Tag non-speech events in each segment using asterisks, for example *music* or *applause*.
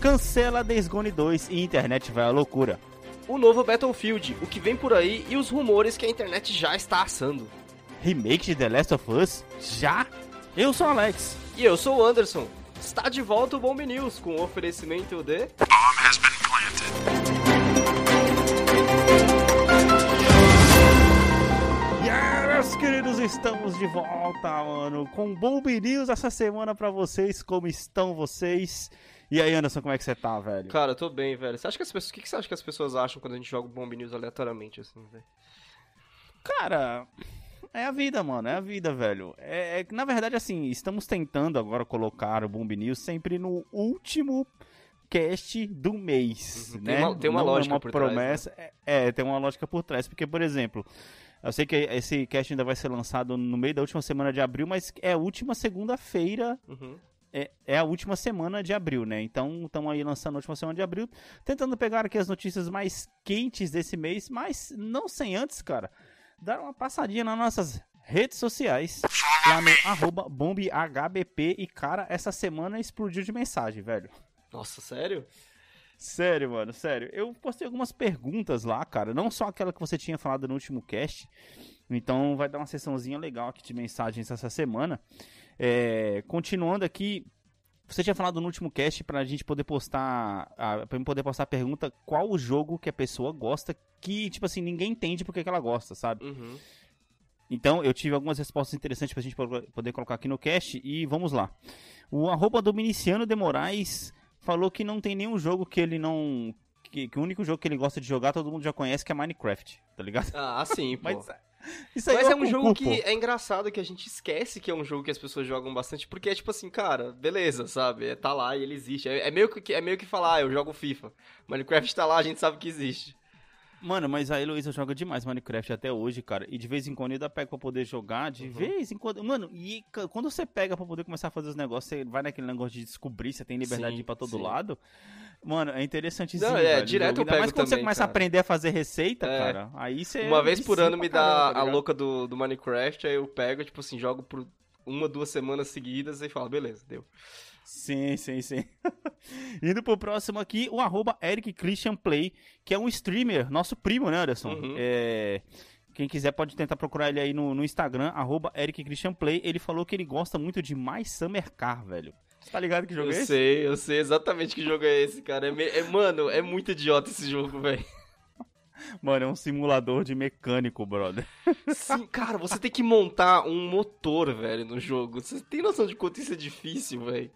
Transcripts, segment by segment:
Cancela Days Gone 2 e internet vai à loucura. O novo Battlefield, o que vem por aí e os rumores que a internet já está assando. Remake de The Last of Us? Já? Eu sou o Alex. E eu sou o Anderson. Está de volta o Bomb News com o oferecimento de. Yeah, meus queridos, estamos de volta, mano, com Bomb News essa semana pra vocês. Como estão vocês? E aí, Anderson, como é que você tá, velho? Cara, eu tô bem, velho. Você acha que as pessoas. O que, você acha que as pessoas acham quando a gente joga o Bomb News aleatoriamente, assim, velho? Cara, é a vida, mano, é a vida, velho. É, é na verdade, assim, estamos tentando agora colocar o Bomb News sempre no último cast do mês, Uhum, né? tem uma- tem uma Não lógica é uma por trás, né? promessa. É, é, tem uma lógica por trás, porque, por exemplo, eu sei que esse cast ainda vai ser lançado no meio da última semana de abril, mas é a última segunda-feira Uhum. É, é a última semana de abril, né? Então estamos aí lançando a última semana de abril, tentando pegar aqui as notícias mais quentes desse mês, mas não sem antes, cara, dar uma passadinha nas nossas redes sociais, lá no arroba bombhbp, e cara, essa semana explodiu de mensagem, velho. Nossa, sério? Sério, mano, sério. Eu postei algumas perguntas lá, cara. Não só aquela que você tinha falado no último cast. Então vai dar uma sessãozinha legal aqui de mensagens essa semana. É, continuando aqui, você tinha falado no último cast pra gente poder postar. a- Pra mim poder postar a pergunta qual o jogo que a pessoa gosta que, tipo assim, ninguém entende porque que ela gosta, sabe? Uhum. Então, eu tive algumas respostas interessantes pra gente po- poder colocar aqui no cast e vamos lá. O arroba Dominiciano de Moraes falou que não tem nenhum jogo que ele não. Que, que o único jogo que ele gosta de jogar todo mundo já conhece, que é Minecraft, tá ligado? Ah, sim, *laughs* pô. Mas isso aí Mas é um jogo que é engraçado que a gente esquece que é um jogo que as pessoas jogam bastante, porque é tipo assim, cara, beleza, sabe? É, tá lá e ele existe. É, é meio que, é meio que falar, ah, eu jogo FIFA. Minecraft tá lá, a gente sabe que existe. Mano, mas a Heloísa joga demais Minecraft até hoje, cara. E de vez em quando ainda pego pra poder jogar, de Uhum. vez em quando. Mano, e quando você pega pra poder começar a fazer os negócios, você vai naquele negócio de descobrir, você tem liberdade Sim, de ir pra todo sim. lado. Mano, é interessantezinho. Não, é, velho, direto jogo. eu pego mais quando você também, começa a cara. aprender a fazer receita, É. cara. Aí você. Uma vez por ano me caramba, dá tá a louca do, do Minecraft, aí eu pego, tipo assim, jogo por uma, duas semanas seguidas e falo, beleza, deu. Sim, sim, sim. *laughs* Indo pro próximo aqui, o arroba Eric Christian Play, que é um streamer, nosso primo, né, Anderson? Uhum. É, Quem quiser pode tentar procurar ele aí no, no Instagram, arroba Eric Christian Play. Ele falou que ele gosta muito de Mais Summer Car, velho. Você tá ligado que jogo eu é esse? sei, eu sei exatamente que jogo é esse, cara. É, me- é- mano, é muito idiota esse jogo, velho. Mano, é um simulador de mecânico, brother. Sim, cara, você tem que montar um motor, velho, no jogo. Você tem noção de quanto isso é difícil, velho?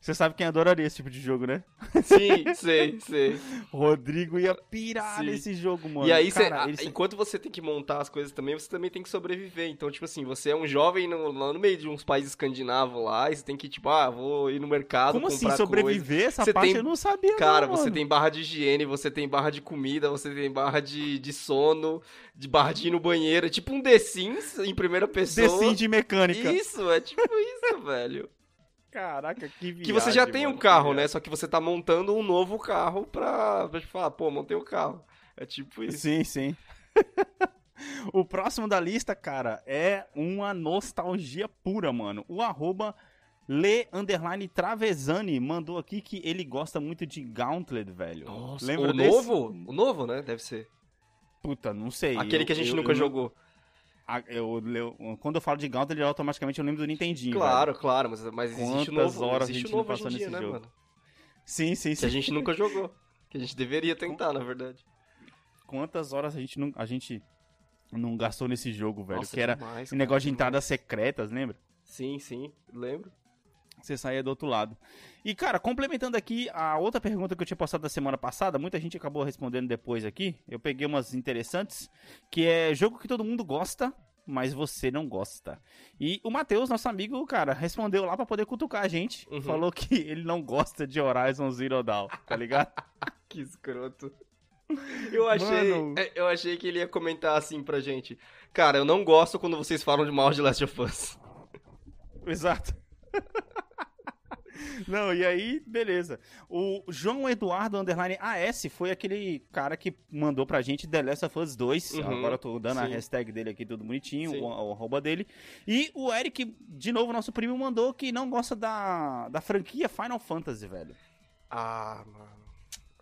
Você sabe quem adoraria esse tipo de jogo, né? Sim, *laughs* sei, sei. Rodrigo ia pirar Sim. nesse jogo, mano. e aí, cê- Cara, a- ele enquanto você tem que montar as coisas também, você também tem que sobreviver. Então, tipo assim, você é um jovem no, lá no meio de uns países escandinavos lá, e você tem que, tipo, ah, vou ir no mercado Como assim, comprar sobreviver? Essa Você parte tem- eu não sabia, Cara, não, você tem barra de higiene, você tem barra de comida, você tem barra de, de sono, de barra de ir no banheiro. É tipo um The Sims em primeira pessoa. The Sims de mecânica. Isso, é tipo isso, *laughs* velho. Caraca, que viagem, Que você já tem mano, um carro, né? Só que você tá montando um novo carro pra, pra te falar, pô, montei o carro. É tipo isso. Sim, sim. *laughs* o próximo da lista, cara, é uma nostalgia pura, mano. O arroba Le Underline Travesani mandou aqui que ele gosta muito de Gauntlet, velho. Nossa, Lembra o desse? novo? O novo, né? Deve ser. Puta, não sei. Aquele Eu- que a gente eu- nunca eu- jogou. A- eu- eu- quando eu falo de Gauntlet, automaticamente eu lembro do Nintendinho. Claro, velho. claro, mas, mas existe Quantas novo. horas a existe gente o não novo passou dia, nesse né, jogo? mano? Sim, sim, Que sim. a gente nunca jogou. Que a gente deveria tentar, na verdade. Quantas horas a gente não, a gente não gastou nesse jogo, velho? Nossa, que era demais, cara, negócio de demais. entradas secretas, lembra? Sim, sim, lembro. Você saía do outro lado. E, cara, complementando aqui a outra pergunta que eu tinha postado da semana passada, muita gente acabou respondendo depois aqui. Eu peguei umas interessantes, que é jogo que todo mundo gosta, mas você não gosta. E o Matheus, nosso amigo, cara, respondeu lá pra poder cutucar a gente. Uhum. Falou que *laughs* ele não gosta de Horizon Zero Dawn, tá ligado? *laughs* Que escroto. Eu achei, Mano. é, eu achei que ele ia comentar assim pra gente. Cara, eu não gosto quando vocês falam de mal de Last of Us. Exato. *laughs* Não, e aí, beleza. O João Eduardo Underline AS foi aquele cara que mandou pra gente The Last of Us 2. Uhum, Agora eu tô dando a sim. hashtag dele aqui, tudo bonitinho, Sim. o, o arroba dele. E o Eric, de novo, nosso primo, mandou que não gosta da, da franquia Final Fantasy, velho. Ah, mano.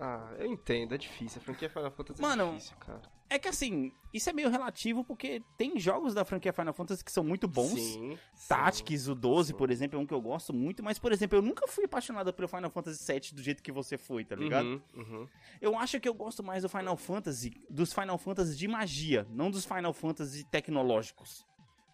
Ah, eu entendo, é difícil. A franquia Final Fantasy Mano, é difícil, cara. É que assim, isso é meio relativo porque tem jogos da franquia Final Fantasy que são muito bons. Sim. sim. Tactics, o 12, sim. por exemplo, é um que eu gosto muito, mas, por exemplo, eu nunca fui apaixonado pelo Final Fantasy VII do jeito que você foi, tá ligado? Uhum, uhum. Eu acho que eu gosto mais do Final Fantasy, dos Final Fantasy de magia, não dos Final Fantasy tecnológicos.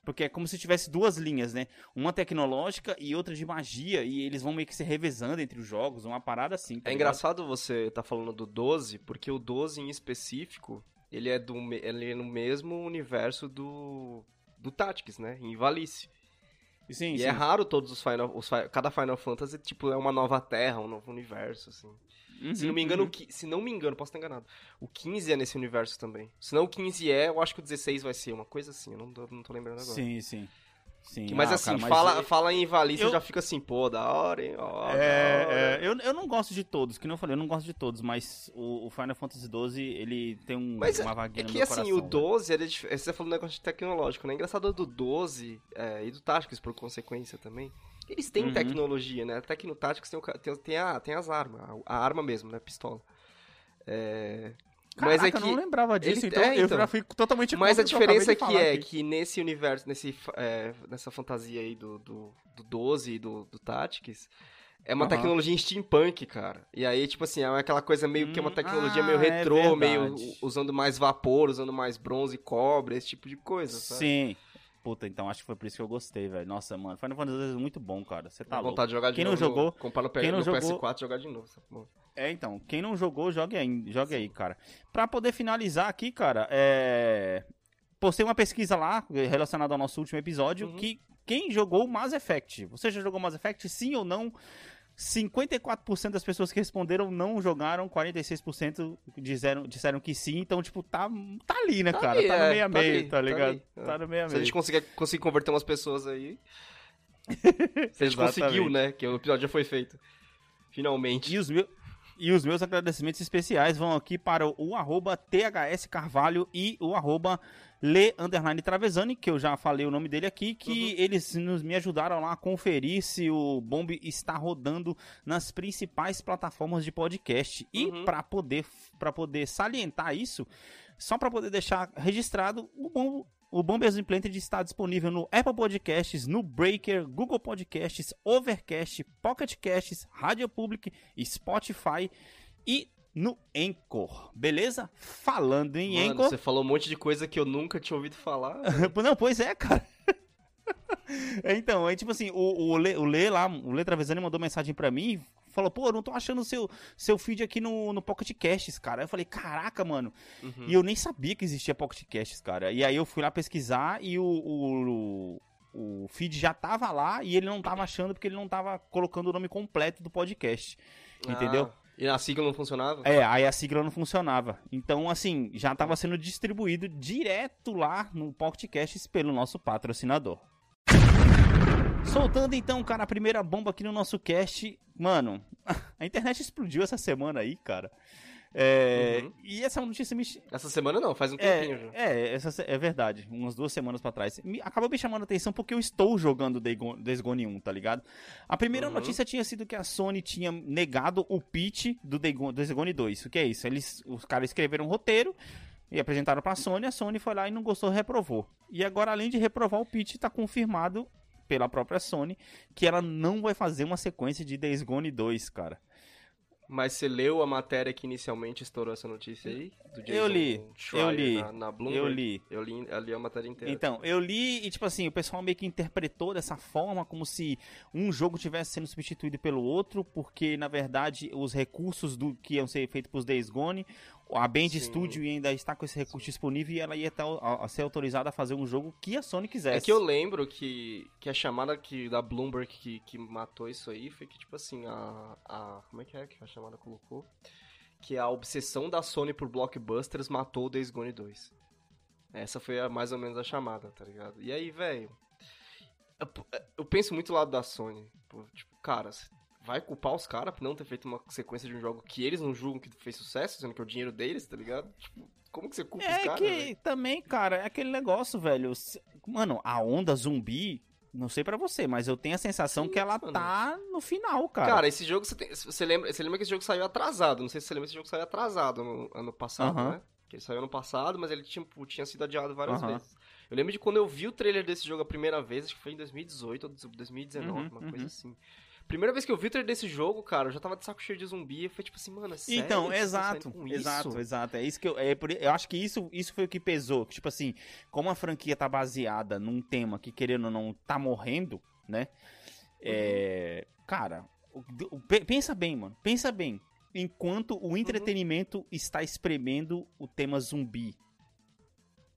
Porque é como se tivesse duas linhas, né? Uma tecnológica e outra de magia, e eles vão meio que se revezando entre os jogos, uma parada assim. tá É ligado? engraçado você tá falando do 12, porque o 12 em específico, ele é, do, ele é no mesmo universo do, do Tactics, né? Em Valice. Sim, E sim. é raro todos os Final, os cada Final Fantasy, tipo, é uma nova terra, um novo universo, assim. Uhum, Se não me engano, uhum. o se não me engano, posso estar enganado. O 15 é nesse universo também. Se não o 15 é, eu acho que o 16 vai ser, uma coisa assim, eu não, não tô lembrando agora. Sim, sim. sim. Que- mas Ah, assim, cara, mas fala, eu- fala em Valice, eu já fico assim, pô, da hora, hein? Ó, da hora. É, é, eu, eu não gosto de todos, que não eu falei, eu não gosto de todos, mas o, o Final Fantasy XII, ele tem um, Mas uma é vaguinha no que meu assim, coração. o 12, ele é você falou um negócio de tecnológico, né? Engraçado do 12 é, e do Tactics, por consequência também. Eles têm Uhum. tecnologia, né? Até que no Tactics tem, o tem, tem, a, tem as armas, a, a arma mesmo, né? Pistola. É, Caraca, mas é que. eu não lembrava disso, ele- então, é, eu então. já fui totalmente Mas a eu diferença é que é aqui. que nesse universo, nesse, é, nessa fantasia aí do, do, do 12 e do, do Tactics, é uma Aham. tecnologia em steampunk, cara. E aí, tipo assim, é aquela coisa meio que é uma Hum, tecnologia ah, meio é retrô, meio verdade. usando mais vapor, usando mais bronze e cobre, esse tipo de coisa, sabe? Sim. Puta, então acho que foi por isso que eu gostei, velho. Nossa, mano, Final Fantasy é muito bom, cara. Você tá Dá louco. vontade de jogar de Quem não novo. no- jogou- comprar no, quem não no jogou- PS4 jogar de novo. sabe? É, então, quem não jogou, jogue aí, jogue aí, cara. Pra poder finalizar aqui, cara, é... Postei uma pesquisa lá, relacionada ao nosso último episódio, Uhum. que quem jogou Mass Effect? Você já jogou Mass Effect? Sim ou não? 54% das pessoas que responderam não jogaram, 46% disseram, disseram que sim, então, tipo, tá, tá ali, né, Tá cara? ali, tá no é, meio a tá meio, ali, tá tá ligado? é. Tá no meio a Se a meio. gente conseguir, conseguir converter umas pessoas aí. *laughs* Se a gente conseguiu, né? Que o episódio já foi feito. Finalmente. E os, meu- e os meus agradecimentos especiais vão aqui para o, o arroba THS Carvalho e o arroba Le Underline Travesani, que eu já falei o nome dele aqui, que eles nos, me ajudaram lá a conferir se o Bomb está rodando nas principais plataformas de podcast. E Uhum. para poder, pra poder salientar isso, só para poder deixar registrado, o Bomb, o Bombers Implanted está disponível no Apple Podcasts, no Breaker, Google Podcasts, Overcast, Pocket Casts, Radio Public, Spotify e no Anchor. Beleza? Falando em Mano, Anchor. você falou um monte de coisa que eu nunca tinha ouvido falar. *laughs* Não, pois é, cara. *laughs* então, é tipo assim, o, o, Lê, o Lê lá, o Lê Travesani mandou mensagem pra mim, falou, pô, eu não tô achando o seu, seu feed aqui no, no Pocket Casts, cara. Eu falei, caraca, mano. Uhum. E eu nem sabia que existia Pocket Casts, cara. E aí eu fui lá pesquisar e o, o, o feed já tava lá e ele não tava achando porque ele não tava colocando o nome completo do podcast. Entendeu? Ah, e a sigla não funcionava? É, aí a sigla não funcionava. Então, assim, já estava sendo distribuído direto lá no Pocket Casts pelo nosso patrocinador. Soltando então, cara, a primeira bomba aqui no nosso cast. Mano, *laughs* a internet explodiu essa semana aí, cara. É, Uhum. E essa notícia me, Essa semana não, faz um tempinho já. é, é, essa é verdade. Umas duas semanas pra trás. Me, acabou me chamando a atenção porque eu estou jogando Days Gone 1, tá ligado? A primeira Uhum. notícia tinha sido que a Sony tinha negado o pitch do Days Gone 2. O que é isso? Eles, os caras escreveram um roteiro e apresentaram pra Sony. A Sony foi lá e não gostou, reprovou. E agora, além de reprovar o pitch, tá confirmado pela própria Sony que ela não vai fazer uma sequência de Days Gone 2, cara. Mas você leu a matéria que inicialmente estourou essa notícia aí? Do Eu li, Schreier eu li, Na, na Bloomberg? Eu li. Eu li, eu li a matéria inteira. Então, eu li e, tipo assim, o pessoal meio que interpretou dessa forma, como se um jogo tivesse sendo substituído pelo outro, porque, na verdade, os recursos do que iam ser feitos pros Days Gone, a Band Sim. Studio ainda está com esse recurso disponível e ela ia estar, a, a ser autorizada a fazer um jogo que a Sony quisesse. É que eu lembro que, que a chamada que, da Bloomberg que, que matou isso aí foi que, tipo assim, a, a. Como é que é que a chamada colocou? Que a obsessão da Sony por blockbusters matou o Days Gone 2. Essa foi a- mais ou menos a chamada, tá ligado? E aí, velho. Eu, eu penso muito do lado da Sony. Tipo, cara, vai culpar os caras por não ter feito uma sequência de um jogo que eles não julgam que fez sucesso, sendo que é o dinheiro deles, tá ligado? Tipo, como que você culpa os É caras? que velho? também, cara, é aquele negócio, velho. Mano, a onda zumbi Não sei pra você, mas eu tenho a sensação Sim, que ela mano. tá no final, cara. Cara, esse jogo você, tem, você lembra, você lembra que esse jogo saiu atrasado? Não sei se você lembra que esse jogo saiu atrasado no ano passado, Aham. né? Que ele saiu ano passado, mas ele tinha, tinha sido adiado várias Aham. vezes. Eu lembro de quando eu vi o trailer desse jogo a primeira vez, acho que foi em 2018 ou 2019, Uhum, uma coisa uhum. assim. Primeira vez que eu vi o trailer desse jogo, cara, eu já tava de saco cheio de zumbi. Falei tipo assim, mano, é sério? Então, exato, com exato, isso? exato. É isso que eu, é eu acho que isso, isso foi o que pesou. Tipo assim, como a franquia tá baseada num tema que querendo ou não tá morrendo, né? É, cara, o- pe- pensa bem, mano. Pensa bem. Enquanto o entretenimento está espremendo o tema zumbi.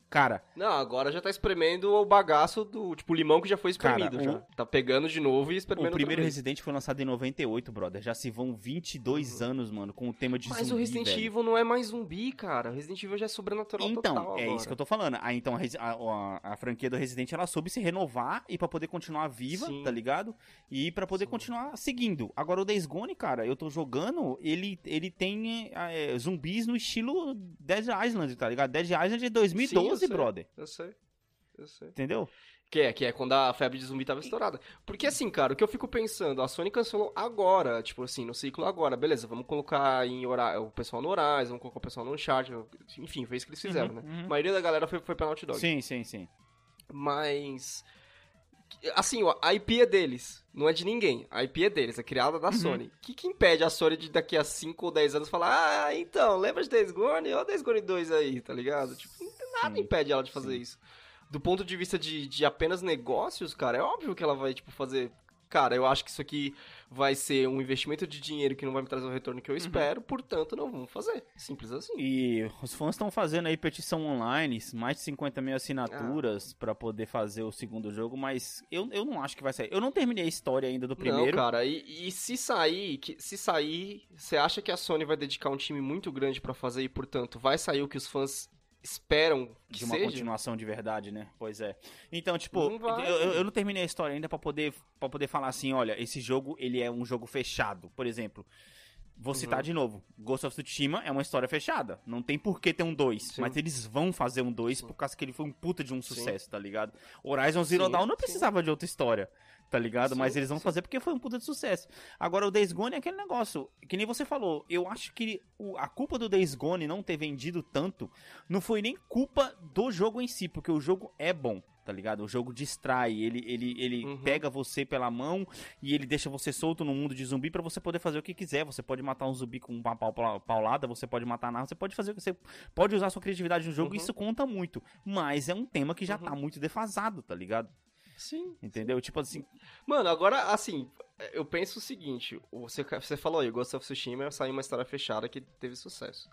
Cara, Não, agora já tá espremendo o bagaço do, tipo, o limão que já foi espremido Cara, já. Tá pegando de novo e espremendo o primeiro. Resident foi lançado em 98, brother. Já se vão 22 anos, mano, com o tema de Mas zumbi, o Resident velho. Evil não é mais zumbi, cara. O Resident Evil já é sobrenatural Então, total é agora. isso que eu tô falando. Ah, então a, a- a- franquia do Resident ela soube se renovar e pra poder continuar viva, Sim. tá ligado? E pra poder Sim. continuar seguindo. Agora o Days Gone, cara, eu tô jogando, ele, ele tem é, zumbis no estilo Dead Island, tá ligado? Dead Island é 2012, sei. brother. Eu sei. Eu sei. Entendeu? Que é, que é quando a febre de zumbi tava estourada. Porque assim, cara, o que eu fico pensando, a Sony cancelou agora, tipo assim, no ciclo agora, beleza, vamos colocar em hora... o pessoal no Horizon, vamos colocar o pessoal no Uncharted, enfim, foi isso que eles fizeram, Uhum, né? uhum. A maioria da galera foi, foi pra Naughty Dog. Sim, sim, sim. Mas. Assim, ó, a IP é deles, não é de ninguém. A IP é deles, é criada da Uhum. Sony. O que, que impede a Sony de daqui a 5 ou 10 anos falar, ah, então, lembra de Days Gone? Olha o Days Gone 2 aí, tá ligado? Tipo, nada Sim, impede ela de fazer sim. isso. Do ponto de vista de, de apenas negócios, cara, é óbvio que ela vai, tipo, fazer. Cara, eu acho que isso aqui vai ser um investimento de dinheiro que não vai me trazer o retorno que eu espero, portanto, não vamos fazer. Simples assim. E os fãs estão fazendo aí petição online, mais de 50 mil assinaturas pra poder fazer o segundo jogo, mas eu, eu não acho que vai sair. Eu não terminei a história ainda do primeiro. Não, cara, e, e se sair, que, se sair, você acha que a Sony vai dedicar um time muito grande pra fazer e, portanto, vai sair o que os fãs esperam que de uma seja? continuação de verdade, né? Pois é. Então, tipo, Não eu, eu- não terminei a história ainda pra poder, pra poder falar assim, olha, esse jogo, ele é um jogo fechado. Por exemplo, vou Uhum. citar de novo, Ghost of Tsushima é uma história fechada. Não tem por que ter um 2, Sim. mas eles vão fazer um 2 Sim. por causa que ele foi um puta de um Sim. sucesso, tá ligado? Horizon Zero Sim, Dawn não sim. precisava de outra história. Tá ligado? Sim, Mas eles vão sim. fazer porque foi um puta de sucesso. Agora, o Days Gone é aquele negócio, que nem você falou. Eu acho que o- a culpa do Days Gone não ter vendido tanto não foi nem culpa do jogo em si, porque o jogo é bom, tá ligado? O jogo distrai, ele, ele, ele Uhum. pega você pela mão e ele deixa você solto no mundo de zumbi pra você poder fazer o que quiser. Você pode matar um zumbi com uma pau- pau- paulada, você pode matar nada, você pode fazer o que você pode usar sua criatividade no jogo, Uhum. isso conta muito. Mas é um tema que já Uhum. tá muito defasado, tá ligado? Sim. Entendeu? Tipo assim, Mano, agora, assim, eu penso o seguinte, você, você falou aí, Ghost of Tsushima saiu uma história fechada que teve sucesso.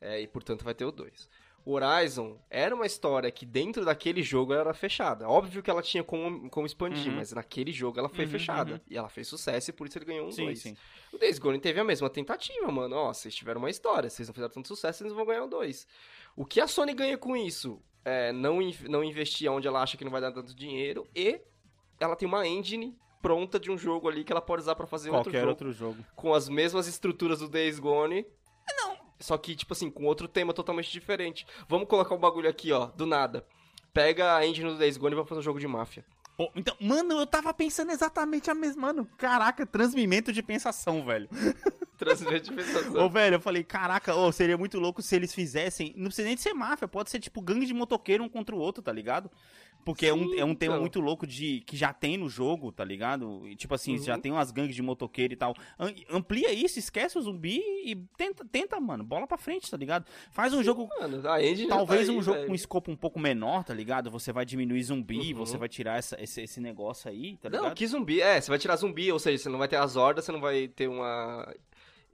É, e, portanto, vai ter o 2. O Horizon era uma história que dentro daquele jogo ela era fechada. Óbvio que ela tinha como, como expandir, Uhum. mas naquele jogo ela foi Uhum, fechada. uhum. E ela fez sucesso e por isso ele ganhou um sim, 2. sim. O Days Gone teve a mesma tentativa, mano. Ó, vocês tiveram uma história, vocês não fizeram tanto sucesso, vocês vão ganhar o 2. O que a Sony ganha com isso? É não, in- não investir onde ela acha que não vai dar tanto dinheiro e ela tem uma engine pronta de um jogo ali que ela pode usar pra fazer outro Qualquer jogo outro jogo. com as mesmas estruturas do Days Gone. Não. Só que, tipo assim, com outro tema totalmente diferente. Vamos colocar um bagulho aqui, ó, do nada. Pega a engine do Days Gone e vai fazer um jogo de máfia. Pô, então, mano, eu tava pensando exatamente a mesma. Mano, caraca, transmimento de pensação, velho. *laughs* Transfer de Ô, pensação. velho, eu falei, caraca, ô, seria muito louco se eles fizessem. Não precisa nem de ser máfia, pode ser tipo gangue de motoqueiro um contra o outro, tá ligado? Porque é, um, Sim, é um tema então. muito louco de que já tem no jogo, tá ligado? E, tipo assim, Uhum. já tem umas gangues de motoqueiro e tal. Am- Amplia isso, esquece o zumbi e tenta, tenta, mano, bola pra frente, tá ligado? Faz um jogo Mano, Talvez tá aí, um jogo velho. com escopo um pouco menor, tá ligado? Você vai diminuir zumbi, Uhum. você vai tirar essa- esse, esse negócio aí, tá Não, ligado? que zumbi? É, você vai tirar zumbi, ou seja, você não vai ter as hordas, você não vai ter uma.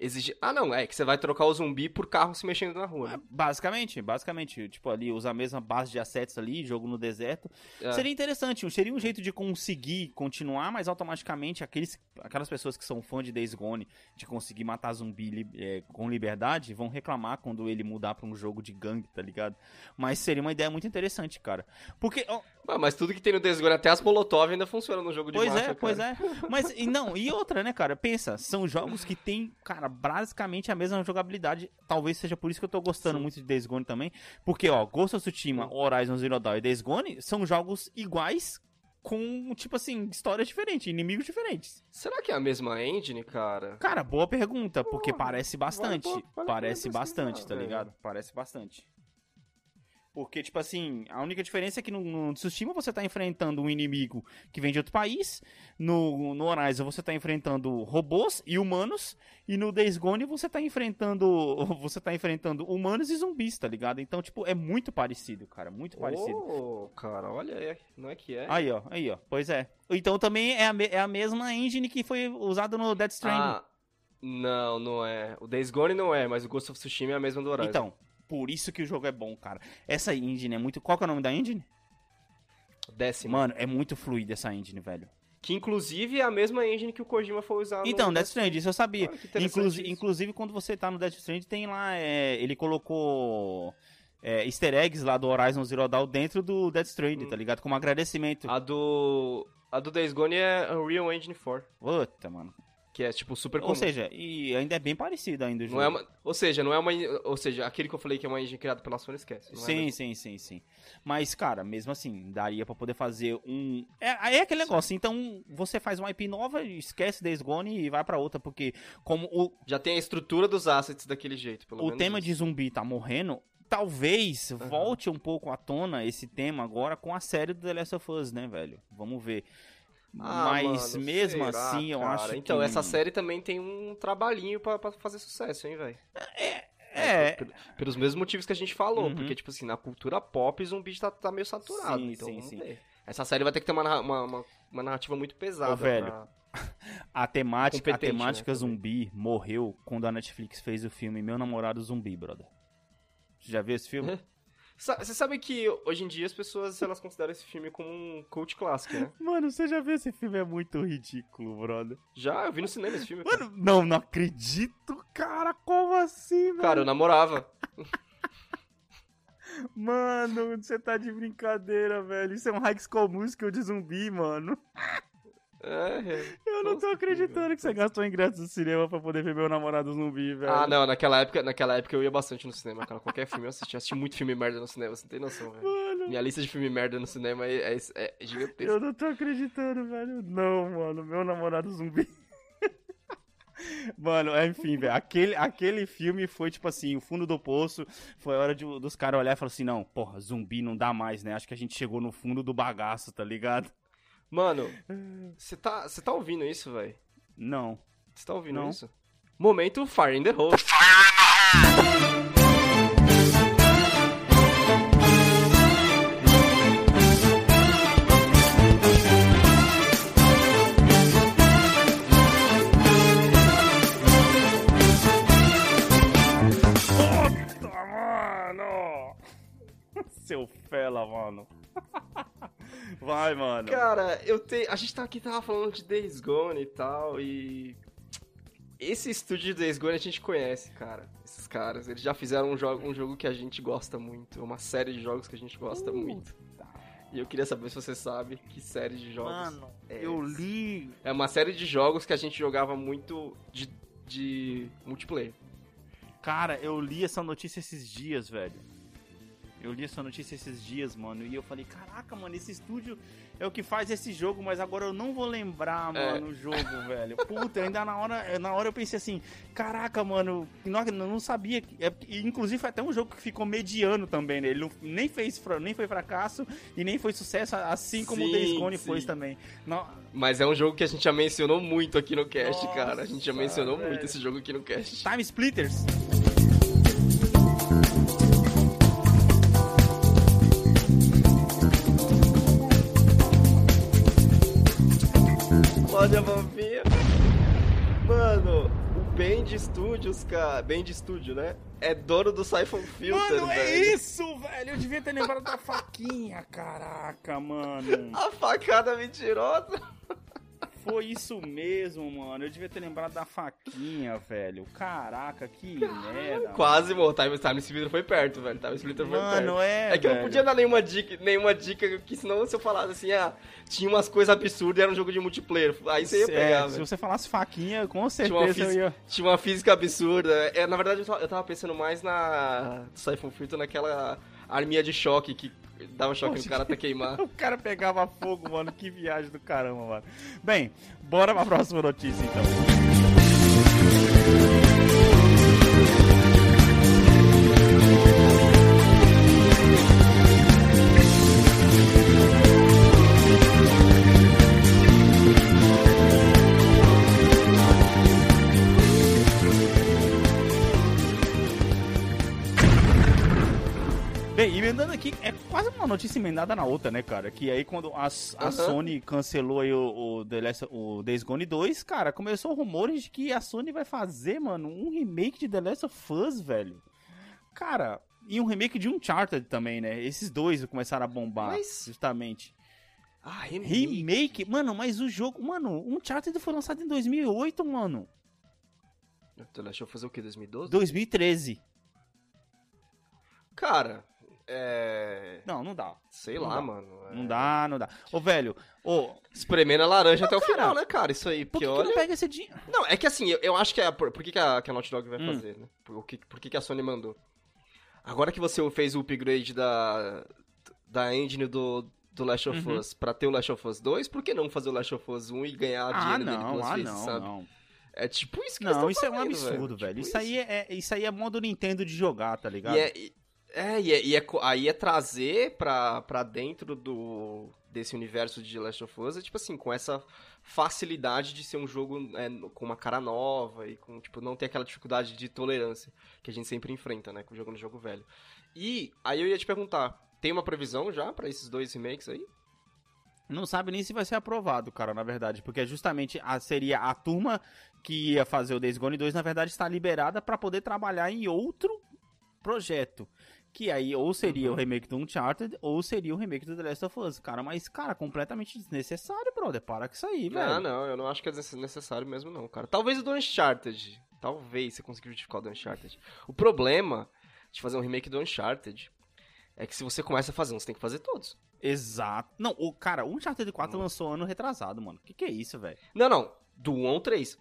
Exigir... Ah, não, é que você vai trocar o zumbi por carro se mexendo na rua. É, Né? Basicamente, basicamente, tipo ali, usar a mesma base de assets ali, jogo no deserto. É. Seria interessante, seria um jeito de conseguir continuar, mas automaticamente aqueles, aquelas pessoas que são fã de Days Gone, de conseguir matar zumbi é, com liberdade, vão reclamar quando ele mudar pra um jogo de gangue, tá ligado? Mas seria uma ideia muito interessante, cara. Porque, ó, Mas tudo que tem no Days Gone, até as Molotov ainda funcionam no jogo de Pois máfia, é, cara. pois é. Mas, e não, e outra, né, cara? Pensa, são jogos que tem, cara, basicamente a mesma jogabilidade. Talvez seja por isso que eu tô gostando Sim. muito de Days Gone também. Porque, ó, Ghost of Tsushima, Horizon Zero Dawn e Days Gone são jogos iguais com, tipo assim, histórias diferentes, inimigos diferentes. Será que é a mesma engine, cara? Cara, boa pergunta, porque Pô, parece bastante. vale- vale parece bastante, tá ligado? Parece bastante. Porque, tipo assim, a única diferença é que no, no Tsushima você tá enfrentando um inimigo que vem de outro país, no, no Horizon você tá enfrentando robôs e humanos, e no Days Gone você tá enfrentando *laughs* você tá enfrentando humanos e zumbis, tá ligado? Então, tipo, é muito parecido, cara, muito parecido. Ô, cara, olha aí. Não é que é? Aí, ó, aí, ó. Pois é. Então também é a, é a mesma engine que foi usada no Death Stranding. Ah, não, não é. O Days Gone não é, mas o Ghost of Tsushima é a mesma do Horizon. Então, por isso que o jogo é bom, cara. Essa engine é muito. Qual que é o nome da engine? Décima. Mano, é muito fluida essa engine, velho. Que inclusive é a mesma engine que o Kojima foi usar Então, no Death Stranding, isso eu sabia. Inclusi- isso. inclusive, quando você tá no Death Stranding, tem lá. é, ele colocou. é, easter eggs lá do Horizon Zero Dawn dentro do Death Stranding, Hum. tá ligado? Como agradecimento. A do. A do Days Gone é Unreal Engine 4. Puta, mano. Que é tipo super Ou comum. seja, e ainda é bem parecido ainda o jogo. não é uma, ou seja, não é uma. Ou seja, aquele que eu falei que é uma engine criada pela Sony, esquece. É Sim, mesmo. sim, sim, sim. Mas, cara, mesmo assim, daria pra poder fazer um. É, aí é aquele negócio. Então, você faz uma IP nova, esquece Days Gone e vai pra outra, porque como o, Já tem a estrutura dos assets daquele jeito, pelo o menos. tema isso. de zumbi tá morrendo, talvez volte um pouco à tona esse tema agora com a série do The Last of Us, né, velho? Vamos ver. Ah, Mas mano, mesmo assim, eu cara? acho Então, que. essa série também tem um trabalhinho pra, pra fazer sucesso, hein, velho? É, Pel- Pelos mesmos motivos que a gente falou. Uhum. Porque, tipo assim, na cultura pop, zumbi tá, tá meio saturado. Sim, então, sim, sim. ver. Essa série vai ter que ter uma, uma, uma, uma narrativa muito pesada. Ô, velho, pra- *laughs* a temática, a competente, temática né, zumbi morreu quando a Netflix fez o filme Meu Namorado Zumbi, brother. Você já viu esse filme? *laughs* Você sabe que hoje em dia as pessoas elas consideram esse filme como um cult clássico, né? Mano, você já viu esse filme? É muito ridículo, brother. Já, eu vi no cinema esse filme. Mano, não, não acredito, cara. Como assim, mano? Cara, eu namorava. *laughs* Mano, você tá de brincadeira, velho. Isso é um High School Musical de zumbi, mano. É, é. Eu não tô Nossa, acreditando que você gastou ingresso do cinema pra poder ver meu namorado zumbi, velho. Ah, não, naquela época, naquela época eu ia bastante no cinema, cara. Qualquer filme eu assistia. Eu assisti muito filme merda no cinema, você não tem noção, velho. Mano, Minha lista de filme merda no cinema é, é, é gigantesca. eu não tô acreditando, velho. Não, mano, meu namorado zumbi. Mano, enfim, velho, aquele, aquele filme foi tipo assim, o fundo do poço, foi a hora de- dos caras olhar e falar assim, não, porra, zumbi não dá mais, né? Acho que a gente chegou no fundo do bagaço, tá ligado? Mano, você tá, você tá ouvindo isso, velho? Não. Você tá ouvindo Não. isso? Momento Fire in the Hole. Puta, Vai, mano. Cara, eu te... a gente tá aqui tava falando de Days Gone e tal, e. Esse estúdio de Days Gone a gente conhece, cara. Esses caras. Eles já fizeram um jogo, um jogo que a gente gosta muito. Uma série de jogos que a gente gosta muito. E eu queria saber se você sabe que série de jogos. Mano, é eu essa. li. É uma série de jogos que a gente jogava muito de, de multiplayer. Cara, eu li essa notícia esses dias, velho. Eu li essa notícia esses dias, mano, e eu falei, caraca, mano, esse estúdio é o que faz esse jogo, mas agora eu não vou lembrar, É. mano, o jogo, velho. Puta, ainda na hora, na hora eu pensei assim, caraca, mano, não, eu não sabia. É, inclusive foi até um jogo que ficou mediano também, né? Ele não- nem, fez, nem foi fracasso e nem foi sucesso, assim como o Sim, Days Gone sim. foi também. Não, Mas é um jogo que a gente já mencionou muito aqui no cast, Nossa, cara. A gente já mencionou velho. muito esse jogo aqui no cast. Time Splitters. Studios, cara. Band Studio, né? É dono do Siphon Filter, Mano, é velho. isso, velho. Eu devia ter lembrado da faquinha, caraca, mano. *laughs* A facada mentirosa. Foi isso mesmo, mano. Eu devia ter lembrado da faquinha, velho. Caraca, que merda. *laughs* Quase, mano. Time, Time Splitter foi perto, velho. Time Splitter foi perto. Mano, é. É que eu não velho. podia dar nenhuma dica, nenhuma dica, que senão se eu falasse assim, ah, tinha umas coisas absurdas e era um jogo de multiplayer. Aí você ia É, pegar, se velho. você falasse faquinha, com Tinha uma, certeza eu física, ia. tinha uma física absurda. É, na verdade, eu tava, pensando mais na Siphon Filter naquela arminha de choque que dava choque no cara até queimar. *laughs* O cara pegava fogo, mano. Que viagem do caramba, mano. Bem, bora pra próxima notícia, então. Notícia emendada na outra, né, cara? Que aí quando a, a Aham. Sony cancelou aí o, o, The Last- o Days Gone 2, cara, começou rumores de que a Sony vai fazer, mano, um remake de The Last of Us, velho. Cara, e um remake de Uncharted também, né? Esses dois começaram a bombar, Mas- justamente. Ah, Remake? Mano, mas o jogo... Mano, Uncharted foi lançado em 2008, mano. The Last of Us é o quê? 2012? 2013. Cara, é... Não, não dá. Sei Não lá, dá. mano. é- Não dá, não dá. Ô, velho, ô, Espremendo a laranja até o cara, final, né, cara? Isso aí. por Porque que, que olha... não pega esse dinheiro? Não, é que assim, eu, eu acho que a, por, por que, que, a, que a Naughty Dog vai Hum. fazer, né? Por, que, por que, que a Sony mandou? Agora que você fez o upgrade da, da engine do, do Last of Uhum. Us pra ter o Last of Us 2, por que não fazer o Last of Us 1 e ganhar Ah, dinheiro não, duas ah, vezes, não, sabe? não. É tipo isso que Não, isso é um fazendo, absurdo, velho. Tipo Isso aí é, é- isso aí é modo Nintendo de jogar, tá ligado? E é, e- é, e é, e é aí é trazer pra, pra dentro do, desse universo de The Last of Us, é, tipo assim, com essa facilidade de ser um jogo é, com uma cara nova e com, tipo, não ter aquela dificuldade de tolerância que a gente sempre enfrenta, né, com o jogo no jogo velho. E aí eu ia te perguntar, tem uma previsão já pra esses dois remakes aí? Não sabe nem se vai ser aprovado, cara, na verdade. Porque justamente a, seria a turma que ia fazer o Days Gone 2, na verdade, está liberada pra poder trabalhar em outro projeto. Que aí ou seria Uhum. o remake do Uncharted ou seria o remake do The Last of Us. Cara, mas, cara, completamente desnecessário, brother. Para com isso aí, velho. Não, não, eu não acho que é necess- necessário mesmo não, cara. Talvez o do Uncharted, talvez você consiga justificar o do Uncharted. O problema de fazer um remake do Uncharted é que se você começa a fazer um, você tem que fazer todos. Exato. Não, o cara, o Uncharted 4 Hum. lançou ano retrasado, mano. Que que é isso, velho? Não, não. Do 1 ao 3.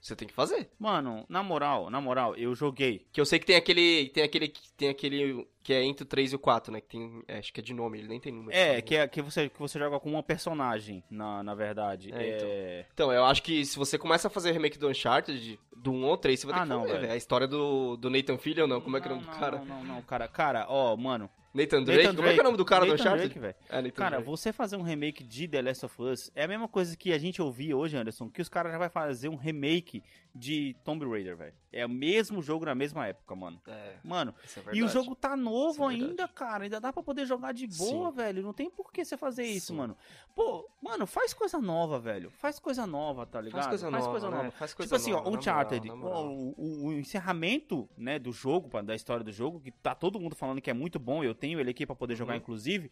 Você tem que fazer. Mano, na moral, na moral, eu joguei. Que eu sei que tem aquele. Tem aquele. Tem aquele. Que é entre o 3 e o 4, né? Que tem. é, acho que é de nome, ele nem tem número. É, que, é, que, você, que você joga com uma personagem, na, na verdade. É, então. É, Então, eu acho que se você começa a fazer remake do Uncharted, do 1 ao 3, você vai ter Ah, que não, fazer, velho. velho. A história do, do Nathan Fillion, não. Como é que é o nome não, do cara? Não, não, não, cara. Cara, ó, mano. Nathan Drake? Nathan Como é que é o nome do cara do Nathan Uncharted? Drake, velho. é, Nathan Cara, Drake. você fazer um remake de The Last of Us é a mesma coisa que a gente ouvia hoje, Anderson, que os caras já vai fazer um remake de Tomb Raider, velho. É o mesmo jogo na mesma época, mano. É, Mano, é e o jogo tá novo é ainda, verdade. cara. Ainda dá pra poder jogar de boa, Sim. velho. Não tem por que você fazer isso, Sim. mano. Pô, mano, faz coisa nova, velho. Faz coisa nova, tá ligado? Faz coisa nova, né? Faz coisa tipo assim, nova, ó, na Uncharted, moral, o, o- o encerramento, né, do jogo, da história do jogo, que tá todo mundo falando que é muito bom, eu tenho ele aqui pra poder jogar, Uhum. inclusive,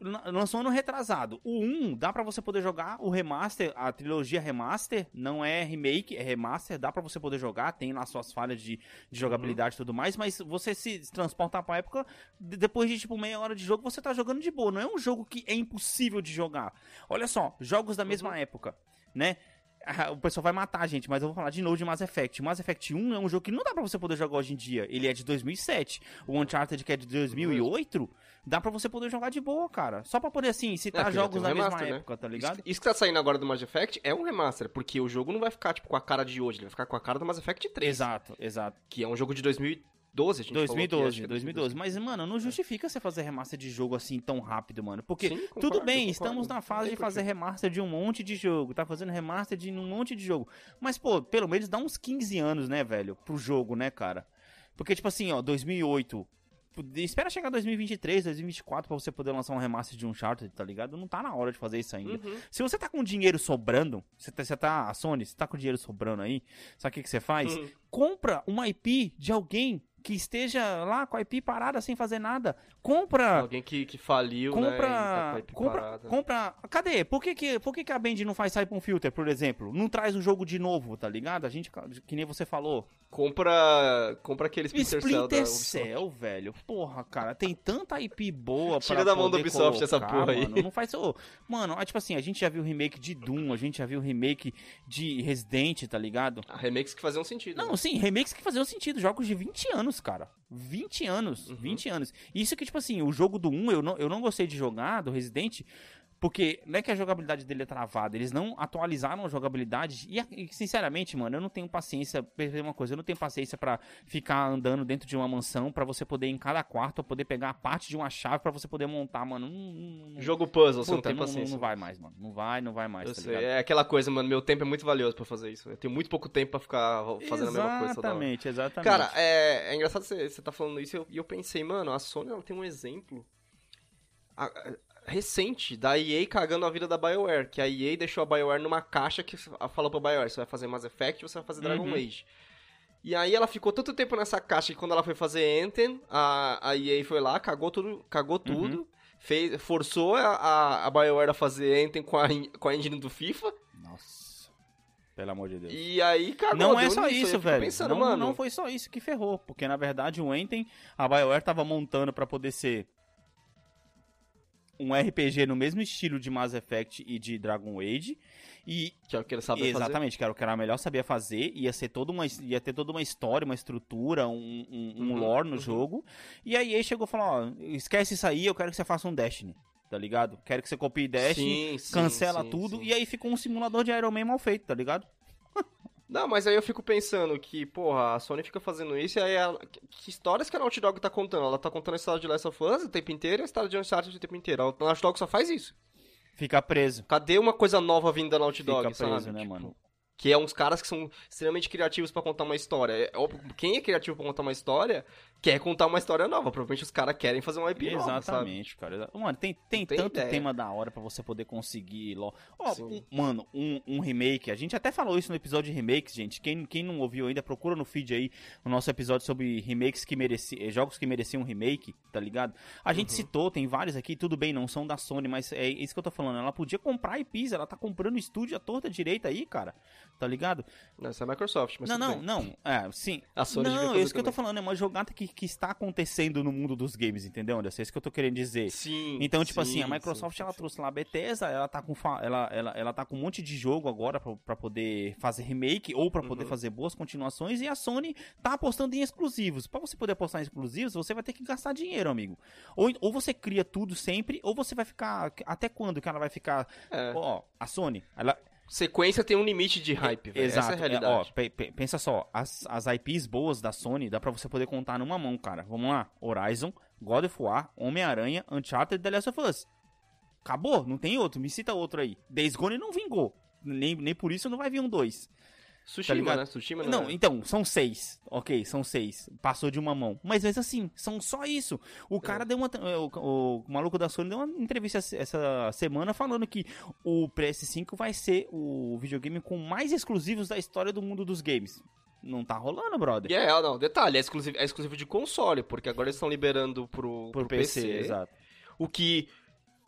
lançou ano retrasado. O 1, dá pra você poder jogar o remaster, a trilogia remaster, não é remake, é remaster, dá pra você poder jogar, tem lá suas falhas de, de jogabilidade e tudo mais, mas você se transporta pra época, de- depois de tipo meia hora de jogo, você tá jogando de boa, não é um jogo que é impossível de jogar. Olha só, jogos da mesma época, né? Ah, O pessoal vai matar a gente, mas eu vou falar de novo de Mass Effect. Mass Effect 1 é um jogo que não dá pra você poder jogar hoje em dia. Ele é de 2007. O Uncharted, que é de 2008, dá pra você poder jogar de boa, cara. Só pra poder, assim, citar É, jogos um da mesma né? época, tá ligado? Isso, que tá saindo agora do Mass Effect é um remaster, porque o jogo não vai ficar, tipo, com a cara de hoje, ele vai ficar com a cara do Mass Effect 3. Exato, exato. Que é um jogo de 2012, a gente falou aqui, 2012, acho que é 2012. Mas, mano, não justifica você fazer remaster de jogo assim tão rápido, mano. Porque Sim, tudo concordo, bem, concordo. estamos na fase de fazer remaster de um monte de jogo. Tá fazendo remaster de um monte de jogo. Mas, pô, pelo menos dá uns 15 anos, né, velho, pro jogo, né, cara? Porque, tipo assim, ó, 2008. Espera chegar 2023, 2024 pra você poder lançar um remaster de Uncharted, tá ligado? Não tá na hora de fazer isso ainda. Uhum. Se você tá com dinheiro sobrando, você tá, você tá, a Sony, você tá com dinheiro sobrando aí, sabe o que, que você faz? Uhum. Compra uma IP de alguém que esteja lá com a IP parada sem fazer nada. Compra. Alguém que, que faliu, né, tá com Compra, a IP compra, parada. compra. Cadê? Por que que, por que que a Band não faz Cypher Filter, por exemplo? Não traz o jogo de novo, tá ligado? A gente, que nem você falou. Compra, compra aquele Splinter, Cell Splinter Ubisoft. Cell, velho. Porra, cara, tem tanta IP boa pra Tira da mão poder Ubisoft essa colocar, porra aí. Mano, não faz... ô, mano, ó, tipo assim, a gente já viu remake de Doom, a gente já viu remake de Resident, tá ligado? Ah, remakes que faziam sentido. Não, né? sim, remakes que faziam sentido, jogos de 20 anos anos, cara. 20 anos, Uhum. 20 anos. Isso que, tipo assim, o jogo do 1 eu não, eu não gostei de jogar, do Resident, porque não é que a jogabilidade dele é travada, eles não atualizaram a jogabilidade. E, sinceramente, mano, eu não tenho paciência. Perceber uma coisa, eu não tenho paciência pra ficar andando dentro de uma mansão pra você poder, em cada quarto, poder pegar a parte de uma chave pra você poder montar, mano. Não, não- não- Jogo puzzle, você não tem não, paciência. não vai mais, mano. Não vai, não vai mais, Eu tá sei, ligado? é aquela coisa, mano, meu tempo é muito valioso pra fazer isso. Eu tenho muito pouco tempo pra ficar fazendo a mesma coisa. Exatamente, exatamente. Cara, é, é engraçado você, você tá falando isso e eu, eu pensei, mano, a Sony ela tem um exemplo a- recente da EA cagando a vida da BioWare, que a EA deixou a BioWare numa caixa que falou pra BioWare, você vai fazer Mass Effect ou você vai fazer Dragon Uhum. Age. E aí ela ficou tanto tempo nessa caixa que quando ela foi fazer Anthem, a, a EA foi lá, cagou tudo, cagou Uhum. tudo, fez, forçou a, a, a BioWare a fazer Anthem com a, com a engine do FIFA, Nossa. Pelo amor de Deus. e aí cagou. Não é só nisso, isso, velho. Pensando, não, mano, não foi só isso que ferrou. Porque, na verdade, o Enten, a BioWare tava montando pra poder ser um RPG no mesmo estilo de Mass Effect e de Dragon Age. E que é o que ele sabe fazer. exatamente, que era o que era melhor sabia fazer, ia ser toda uma ia ter toda uma história, uma estrutura, um, um, um Uhum, lore no uhum. jogo. E aí EA chegou e falou, ó, esquece isso aí, eu quero que você faça um Destiny, tá ligado? Quero que você copie Destiny, sim, cancela sim, tudo sim. e aí ficou um simulador de Iron Man mal feito, tá ligado? Não, mas aí eu fico pensando que, porra, a Sony fica fazendo isso e aí ela- que- histórias que a Naughty Dog tá contando? Ela tá contando a história de Last of Us o tempo inteiro e a história de Uncharted o tempo inteiro. A Naughty Dog só faz isso. Fica preso. Cadê uma coisa nova vindo da Naughty Fica Dog, preso, sabe? né, Tipo, mano? Que é uns caras que são extremamente criativos pra contar uma história. É Quem é criativo pra contar uma história, quer contar uma história nova. Provavelmente os caras querem fazer uma IP nova? Exatamente, cara. Exa- Mano, tem, tem, tem tanto ideia. tema da hora pra você poder conseguir. Ó, Sim. um- mano, um, um remake. A gente até falou isso no episódio de remakes, gente. Quem, quem não ouviu ainda, procura no feed aí o nosso episódio sobre remakes que mereciam. Jogos que mereciam um remake, tá ligado? A gente Uhum. citou, tem vários aqui, tudo bem, não são da Sony, mas é isso que eu tô falando. Ela podia comprar IPs, ela tá comprando estúdio à torta direita aí, cara. Tá ligado? Não, Isso é a Microsoft, mas não, não, bem. não. É, sim. A Sony não, isso que eu tô falando. É uma jogada que, que está acontecendo no mundo dos games, entendeu, Anderson? É isso que eu tô querendo dizer. Sim. Então, tipo sim, assim, a Microsoft sim, ela sim. trouxe lá a Bethesda, ela tá com ela, ela, ela tá com um monte de jogo agora pra poder fazer remake ou pra poder Uhum. fazer boas continuações e a Sony tá apostando em exclusivos. Pra você poder apostar em exclusivos, você vai ter que gastar dinheiro, amigo. Ou, ou você cria tudo sempre, ou você vai ficar até quando que ela vai ficar, É. ó, a Sony, ela sequência tem um limite de hype, velho. Exato. Essa é a realidade. É, ó, pensa só, as, as IPs boas da Sony dá pra você poder contar numa mão, cara. Vamos lá, Horizon, God of War, Homem-Aranha, Uncharted e The Last of Us. Acabou, não tem outro, me cita outro aí. Days Gone não vingou. Nem, nem por isso não vai vir um 2. Sushima, tá né? Sushima não, não é. então, são seis. Ok, são seis. Passou de uma mão. Mas mesmo assim, são só isso. O cara é. deu uma. Eh, o, o, maluco da Sony deu uma entrevista essa semana falando que o PS5 vai ser o videogame com mais exclusivos da história do mundo dos games. Não tá rolando, brother. E yeah, é, não. Detalhe, é exclusivo, é exclusivo de console, porque agora eles estão liberando pro, pro, pro PC, PC. Exato. O que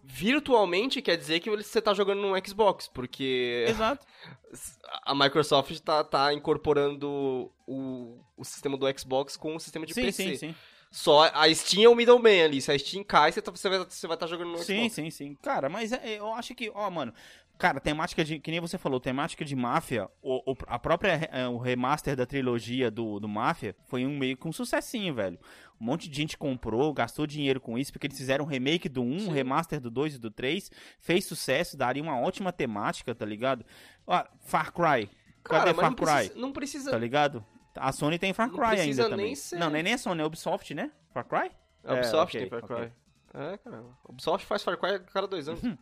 virtualmente quer dizer que você tá jogando no Xbox, porque Exato. *laughs* a Microsoft tá, tá incorporando o, o sistema do Xbox com o sistema de Sim, PC. sim, sim. Só a Steam é o middleman ali, se a Steam cai, você, tá, você vai estar tá jogando no Sim, Xbox. sim, sim. Cara, mas é- eu acho que, ó, mano. Cara, temática de. Que nem você falou, temática de máfia. O, o- a própria. é, o remaster da trilogia do, do Máfia foi um meio que um sucessinho, velho. Um monte de gente comprou, gastou dinheiro com isso, porque eles fizeram um remake do 1, Sim. remaster do 2 e do 3. Fez sucesso, daria uma ótima temática, tá ligado? Ó, Far Cry. Cara, Cadê Far não Cry? precisa, não precisa Tá ligado? A Sony tem Far Não Cry precisa ainda nem também. ser- Não, nem nem a Sony, é a Ubisoft, né? Far Cry? A Ubisoft É, tem ok, Far Cry. ok. É, cara. A Ubisoft faz Far Cry a cada dois anos. Uhum.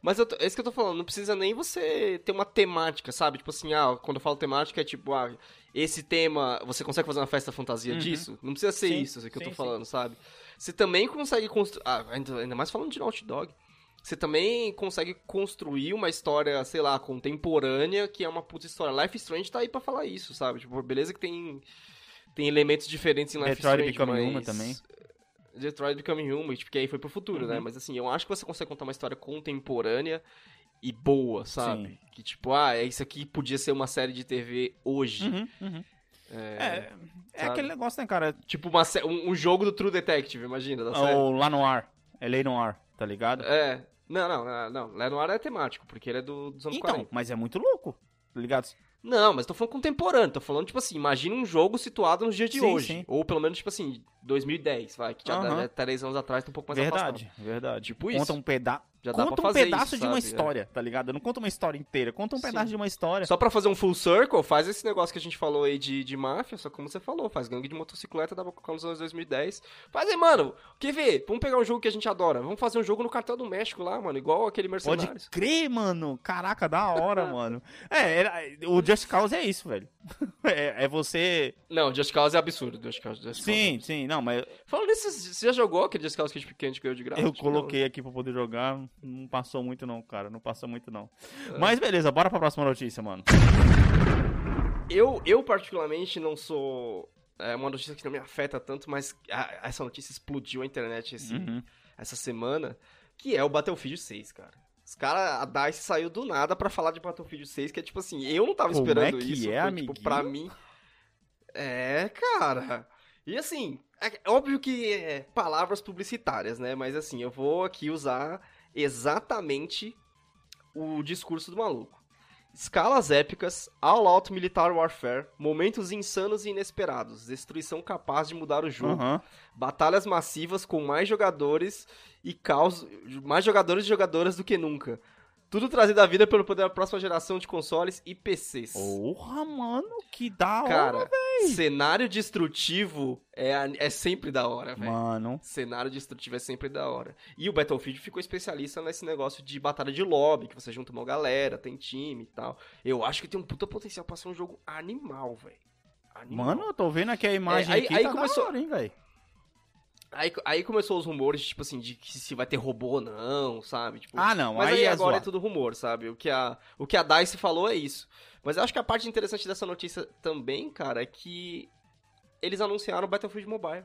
Mas eu tô- é isso que eu tô falando, não precisa nem você ter uma temática, sabe? Tipo assim, ah, quando eu falo temática é tipo, ah, esse tema, você consegue fazer uma festa fantasia Uhum. disso? Não precisa ser Sim, isso que eu tô sim, falando, sabe? Você também consegue construir, ah, ainda, mais falando de Naughty Dog, você também consegue construir uma história, sei lá, contemporânea, que é uma puta história. Life Strange tá aí pra falar isso, sabe? Tipo, beleza que tem, tem elementos diferentes em Life Detroit Strange, Become mas... Human também. Detroit Become Human, tipo, que aí foi pro futuro, né? Uhum. Mas assim, eu acho que você consegue contar uma história contemporânea e boa, sabe? Sim. Que tipo, ah, é isso aqui podia ser uma série de TV hoje. Uhum, uhum. É, É, é aquele negócio, né, cara? Tipo uma um, um jogo do True Detective, imagina, da série. Lá Noir. LA Noir, tá ligado? É. Não, não, não, não. Lenoir é temático, porque ele é do, dos anos Então, 40. mas é muito louco, tá ligado? Não, mas tô falando contemporâneo, tô falando, tipo assim, imagina um jogo situado nos dias de Sim, hoje. sim. Ou pelo menos, tipo assim, 2010, vai, que já Aham. dá né, três anos atrás, tá um pouco mais verdade, afastado. verdade. Tipo conta isso. um pedaço. Já dá Conta pra um pedaço isso, de uma? É. história, tá ligado? Não conta uma história inteira, conta um Sim. pedaço de uma história. Só pra fazer um full circle, faz esse negócio que a gente falou aí de, de máfia, só como você falou, faz gangue de motocicleta, dava colocar nos anos 2010. Faz aí, mano, quer ver? Vamos pegar um jogo que a gente adora, vamos fazer um jogo no cartel do México lá, mano, igual aquele Pode Mercenários. crer, mano. Caraca, da hora, *laughs* mano. É, era- o Just Cause é isso, velho. *laughs* É, é você. Não, Just Cause é absurdo, Just Cause. Just Cause é Sim, absurdo. sim, não, mas Falando nisso, você já jogou aquele que a gente- que ganhou de graça? eu coloquei aqui pra poder jogar. Não passou muito, não, cara. Não passou muito, não. É. Mas beleza, bora pra próxima notícia, mano. Eu, eu particularmente não sou. É uma notícia que não me afeta tanto, mas a- essa notícia explodiu a internet esse, Uhum. essa semana, que é o Battlefield 6, cara. Os caras, a DICE saiu do nada pra falar de Battlefield 6, que é tipo assim, eu não tava Como esperando é que isso. é, foi, tipo, pra mim. É, cara. E assim, é óbvio que é palavras publicitárias, né? Mas assim, eu vou aqui usar exatamente o discurso do maluco. Escalas épicas, all-out militar warfare, momentos insanos e inesperados, destruição capaz de mudar o jogo, Aham. batalhas massivas com mais jogadores e caos, mais jogadores e jogadoras do que nunca. Tudo trazido à vida pelo poder da próxima geração de consoles e PCs. Porra, mano, que da hora, Cara, cenário destrutivo é, é sempre da hora, velho. mano. Cenário destrutivo é sempre da hora. E o Battlefield ficou especialista nesse negócio de batalha de lobby, que você junta uma galera, tem time e tal. Eu acho que tem um puta potencial pra ser um jogo animal, velho. Mano, eu tô vendo aqui a imagem É, aí- aqui, aí tá começou- da hora, hein, velho. Aí, aí começou os rumores, tipo assim, de que se vai ter robô ou não, sabe? Tipo, Ah, não, Mas aí aí, é agora é zoado. tudo rumor, sabe? O que, a, o que a DICE falou é isso. Mas eu acho que a parte interessante dessa notícia também, cara, é que eles anunciaram o Battlefield Mobile.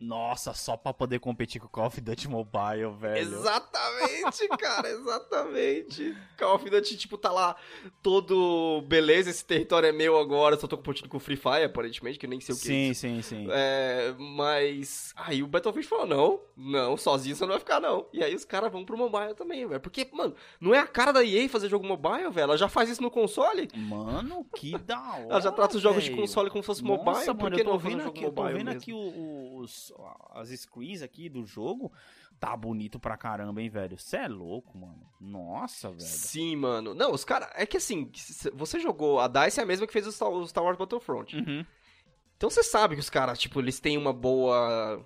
Nossa, só pra poder competir com o Call of Duty Mobile, velho. Exatamente, cara, exatamente. Call of Duty, tipo, tá lá todo... Beleza, esse território é meu agora, só tô competindo com o Free Fire, aparentemente, que nem sei o que é Sim, isso. sim, sim. É, mas aí o Battlefield falou, não, não, sozinho você não vai ficar, não. E aí os caras vão pro mobile também, velho. Porque, mano, não é a cara da EA fazer jogo mobile, velho. Ela já faz isso no console. Mano, que da hora. Ela já trata os jogos de velho. console como se fosse Nossa, mobile, mano, que eu tô não vendo aqui, eu tô vendo mesmo? aqui o- os, as screens aqui do jogo. Tá bonito pra caramba, hein, velho. Você é louco, mano. Nossa, velho. Sim, mano. Não, os caras... É que assim, você jogou... A DICE é a mesma que fez o Star, o Star Wars Battlefront. Uhum. Então você sabe que os caras, tipo, eles têm uma boa...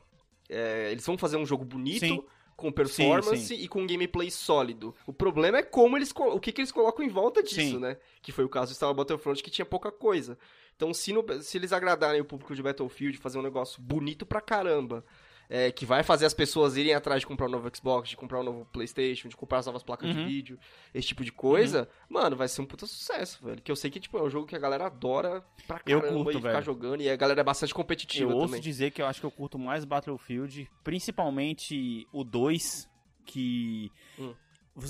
é, eles vão fazer um jogo bonito... Sim. Com performance Sim, e com gameplay sólido. O problema é como eles. O que, que eles colocam em volta disso, Sim. né? Que foi o caso do Star Wars Battlefront, que tinha pouca coisa. Então, se, no- se eles agradarem o público de Battlefield, fazer um negócio bonito pra caramba, é, que vai fazer as pessoas irem atrás de comprar um novo Xbox, de comprar um novo PlayStation, de comprar as novas placas de Uhum. vídeo, esse tipo de coisa, mano, vai ser um puta sucesso, velho. Que eu sei que tipo, é um jogo que a galera adora pra Eu caramba curto, e ficar velho. jogando, e a galera é bastante Eu competitiva ouço também. dizer que eu acho que eu curto mais Battlefield, principalmente o 2, que. Hum.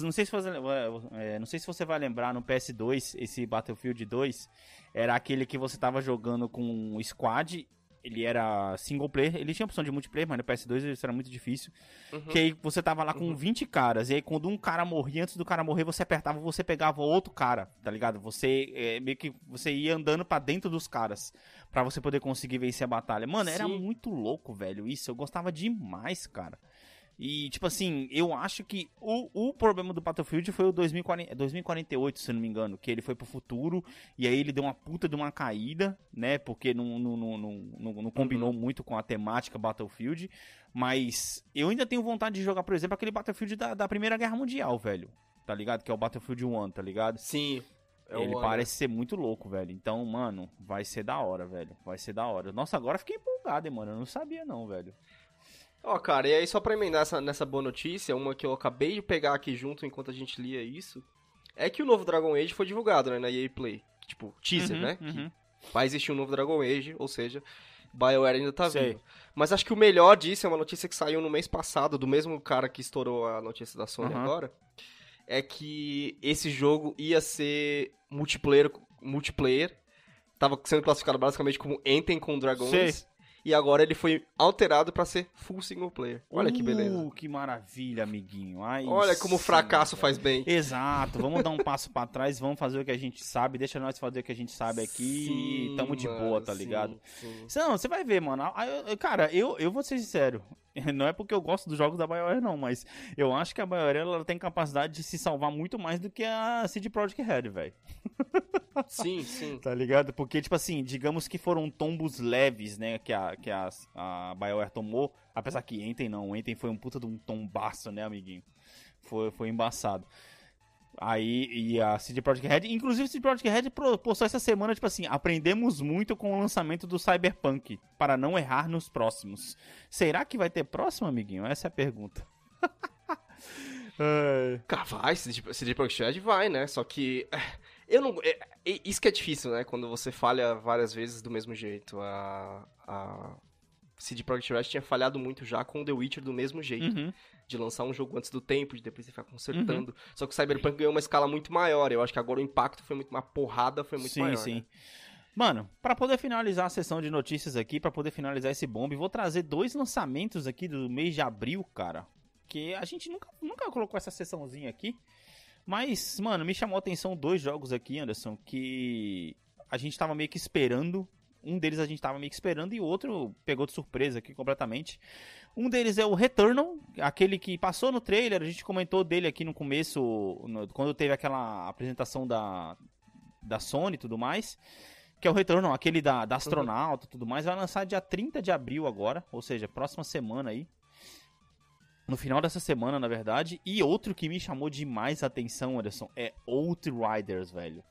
Não sei, se você, é, não sei se você vai lembrar no PS2, esse Battlefield 2 era aquele que você tava jogando com o squad. Ele era single player, ele tinha opção de multiplayer, mas no PS2 isso era muito difícil. Uhum. Que aí você tava lá com Uhum. 20 caras, e aí quando um cara morria, antes do cara morrer, você apertava, você pegava outro cara, tá ligado? Você é, meio que você ia andando pra dentro dos caras, pra você poder conseguir vencer a batalha. Mano, era Sim. muito louco, velho, isso. Eu gostava demais, cara. E, tipo assim, eu acho que o, o problema do Battlefield foi o 2040, 2048, se eu não me engano, que ele foi pro futuro e aí ele deu uma puta de uma caída, né? Porque não, não, não, não, não- combinou muito com a temática Battlefield. Mas eu ainda tenho vontade de jogar, por exemplo, aquele Battlefield da, da Primeira Guerra Mundial, velho. Tá ligado? Que é o Battlefield 1, tá ligado? Sim. É ele parece ser muito louco, velho. Então, mano, vai ser da hora, velho. Vai ser da hora. Nossa, agora eu fiquei empolgado, hein, mano. Eu não sabia, não, velho. Ó, cara, e aí só pra emendar essa, nessa boa notícia, uma que eu acabei de pegar aqui junto enquanto a gente lia isso, é que o novo Dragon Age foi divulgado, né, na EA Play. Tipo, teaser, Uhum, né? Uhum. vai existir um novo Dragon Age, ou seja, BioWare ainda tá Sei. vivo. Mas acho que o melhor disso é uma notícia que saiu no mês passado, do mesmo cara que estourou a notícia da Sony Aham. agora, é que esse jogo ia ser multiplayer, multiplayer, tava sendo classificado basicamente como Enten com dragões, Sei. E agora ele foi alterado pra ser full single player. Olha que beleza. Uh, que maravilha, amiguinho. Ai, Olha como o fracasso velho. faz bem. Exato, vamos dar um *laughs* passo pra trás, vamos fazer o que a gente sabe, deixa nós fazer o que a gente sabe aqui Sim, e tamo de mano, boa, tá sim, ligado? sim. Não, você vai ver, mano. Ah, Cara, eu, eu vou ser sincero. *laughs* Não é porque eu gosto dos jogos da BioWare, não, mas eu acho que a BioWare ela tem capacidade de se salvar muito mais do que a CD Projekt Red, velho. Sim, sim. *laughs* Tá ligado? Porque, tipo assim, digamos que foram tombos leves, né, que a, que a, a BioWare tomou. Apesar que Enten não, Enten foi um puta de um tombaço, né, amiguinho? Foi, foi embaçado. Aí, e a CD Projekt Red, inclusive a CD Projekt Red postou essa semana, tipo assim, aprendemos muito com o lançamento do Cyberpunk, para não errar nos próximos. Será que vai ter próximo, amiguinho? Essa é a pergunta. *laughs* Ai. Cara, vai, CD, Projekt Red vai, né? Só que é, eu não, é, é, isso que é difícil, né? Quando você falha várias vezes do mesmo jeito. A, a CD Projekt Red tinha falhado muito já com The Witcher do mesmo jeito. Uhum. De lançar um jogo antes do tempo, de depois você ficar consertando. Só que o Cyberpunk ganhou uma escala muito maior. Eu acho que agora o impacto foi muito. Uma porrada foi muito sim, maior. sim. né? Mano, pra poder finalizar a sessão de notícias aqui, pra poder finalizar esse bombe, vou trazer dois lançamentos aqui do mês de abril, cara. Que a gente nunca, nunca colocou essa sessãozinha aqui. Mas, mano, me chamou a atenção dois jogos aqui, Anderson, que a gente tava meio que esperando. Um deles a gente tava meio que esperando e o outro pegou de surpresa aqui completamente. Um deles é o Returnal, aquele que passou no trailer, a gente comentou dele aqui no começo, no- quando teve aquela apresentação da, da Sony e tudo mais. Que é o Returnal, aquele da, da astronauta e tudo mais. Vai lançar dia 30 de abril agora, ou seja, próxima semana aí. No final dessa semana, na verdade. E outro que me chamou demais a atenção, Anderson, é Outriders, velho.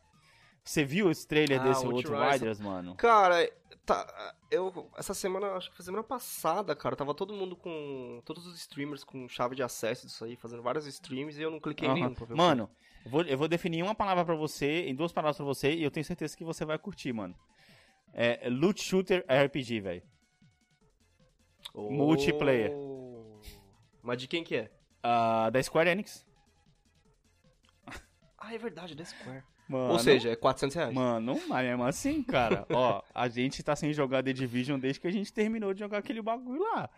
Você viu esse trailer Ah, desse Outriders. Outriders, mano? Cara, tá, eu essa semana, acho que foi semana passada, cara, tava todo mundo com todos os streamers com chave de acesso disso aí, fazendo vários streams e eu não cliquei em Aham. nenhum pra ver Mano, eu vou, eu vou definir uma palavra pra você, em duas palavras pra você, e eu tenho certeza que você vai curtir, mano. É Loot Shooter RPG, velho. que- multiplayer. Mas de quem que é? Ah, da Square Enix. *laughs* Ah, é verdade, da Square. Mano, Ou seja, é 400 reais. Mano, mas mesmo assim, cara, *laughs* ó, a gente tá sem jogar The Division desde que a gente terminou de jogar aquele bagulho lá.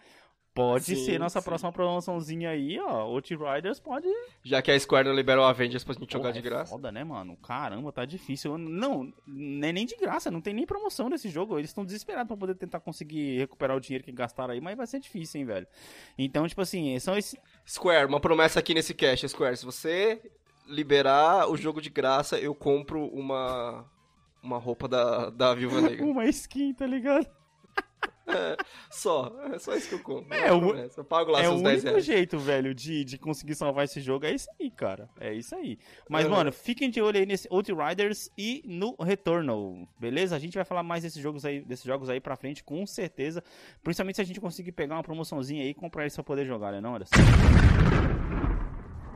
Pode Sim, ser nossa sim. próxima promoçãozinha aí, ó. Outriders pode. Já que a Square não liberou a Avengers pra gente jogar Porra, de é graça. foda, né, mano? Caramba, tá difícil. Não, nem nem de graça, não tem nem promoção desse jogo. Eles estão desesperados pra poder tentar conseguir recuperar o dinheiro que gastaram aí, mas vai ser difícil, hein, velho. Então, tipo assim, são esses. Square, uma promessa aqui nesse cast, Square, se você liberar o jogo de graça, eu compro uma uma roupa da, da Viúva Negra. *laughs* Uma skin, tá ligado? *laughs* Só, é só isso que eu compro. É, É, o-. Eu pago lá é o seus 10 único reais. jeito, velho, de, de conseguir salvar esse jogo. É isso aí, cara. É isso aí. Mas, Uhum. mano, fiquem de olho aí nesse Outriders e no Returnal, beleza? A gente vai falar mais desses jogos aí, desses jogos aí pra frente, com certeza. Principalmente se a gente conseguir pegar uma promoçãozinha aí e comprar eles pra poder jogar, né, não, Anderson?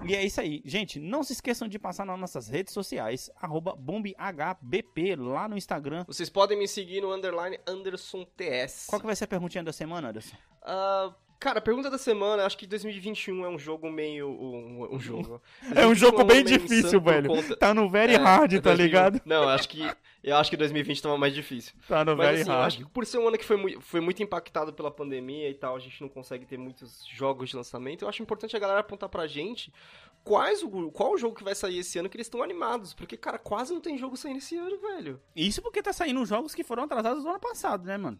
E é isso aí. Gente, não se esqueçam de passar nas nossas redes sociais, arroba bombhbp, lá no Instagram. Vocês podem me seguir no underline Anderson TS. Qual que vai ser a perguntinha da semana, Anderson? Ah, cara, pergunta da semana, acho que 2021 é um jogo meio. Um, um jogo. *laughs* É um jogo 2021 bem difícil, velho. conta- Tá no very É, hard, é tá 2021. ligado? Não, eu acho que. Eu acho que 2020 tava mais difícil. Tá no Mas very assim, hard. acho que por ser um ano que foi, mui- foi muito impactado pela pandemia e tal, a gente não consegue ter muitos jogos de lançamento. Eu acho importante a galera apontar pra gente quais o, qual o jogo que vai sair esse ano que eles estão animados. Porque, cara, quase não tem jogo saindo esse ano, velho. Isso porque tá saindo jogos que foram atrasados do ano passado, né, mano?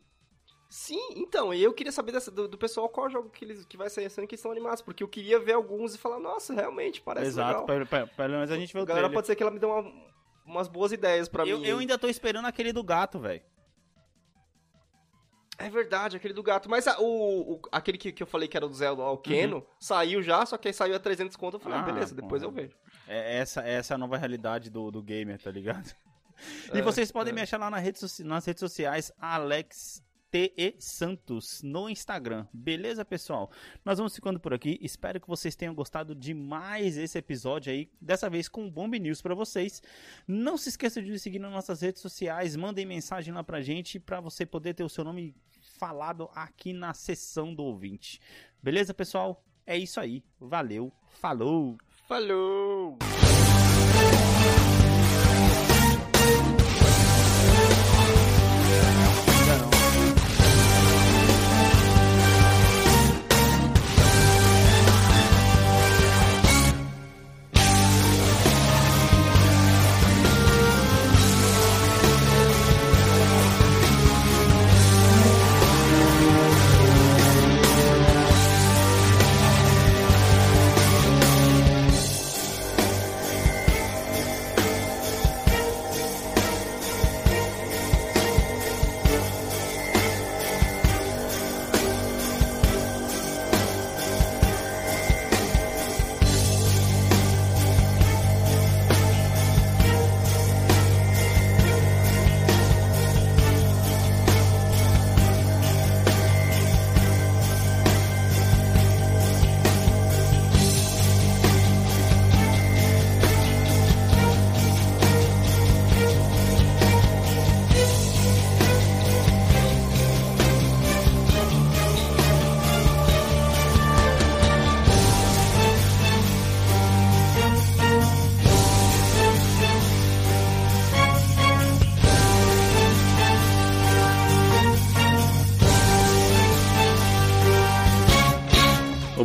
Sim, então, e eu queria saber dessa- do, do pessoal qual jogo que, eles, que vai sair esse ano que estão animados, porque eu queria ver alguns e falar, nossa, realmente, parece Exato, legal. pelo, pelo- pelo menos a gente vê A o galera pode ser que ela me dê uma- umas boas ideias pra eu, mim. eu ainda tô esperando aquele do gato, velho. É verdade, aquele do gato. Mas a- o, o- aquele que, que eu falei que era do Zelda, o Keno, saiu já, só que aí saiu a 300 conto. Eu falei, ah, Uhum. Ah, beleza, depois porra. eu vejo. É, essa, essa é a nova realidade do, do gamer, tá ligado? E É, vocês podem é. me achar lá na rede nas redes sociais, Alex TE Santos no Instagram. Beleza, pessoal? Nós vamos ficando por aqui. Espero que vocês tenham gostado demais esse episódio aí. Dessa vez com Bomb News pra vocês. Não se esqueça de nos seguir nas nossas redes sociais. Mandem mensagem lá pra gente pra você poder ter o seu nome falado aqui na sessão do ouvinte. Beleza, pessoal? É isso aí. Valeu. Falou. Falou!